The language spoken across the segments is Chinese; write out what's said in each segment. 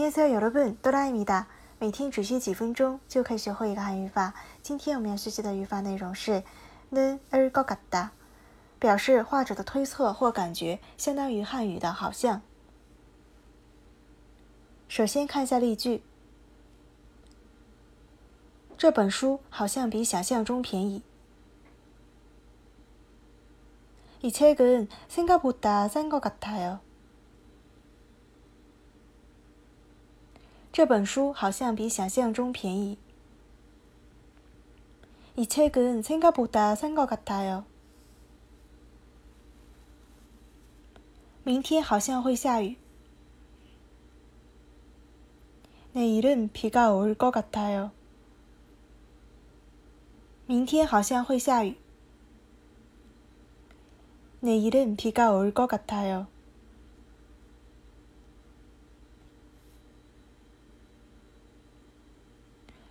안녕하세요여러분多拉米达。每天只需几分钟就可以学会一个汉语法。今天我们要学习的语法内容是는을것같 다， 表示画者的推测或感觉，相当于汉语的好像。首先看一下例句：这本书好像比想象中便宜。이책은생각보다싼것같아 요。 这本书好像比想象中便宜。이책은생각보다싼것같아 요。 明天好像会下雨。내일은비가올것같아 요。 明天好像会下雨。내일은비가올것같아 요。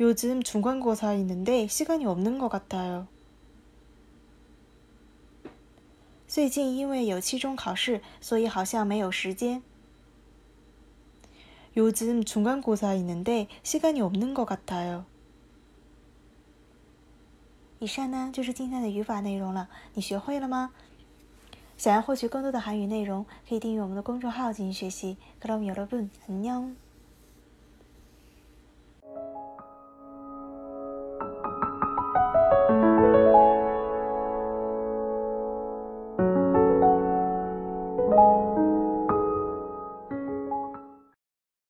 요즘 중간고사 있는데 시간이 없는 것 같아요. 最近因为有期中考试，所以好像没有时间。 요즘 중간고사 있는데 시간이 없는 것 같아요. 以上呢就是今天的语法内容了，你学会了吗？想要获取更多的韩语内容，可以订阅我们的公众号进行学习。그럼여러분안녕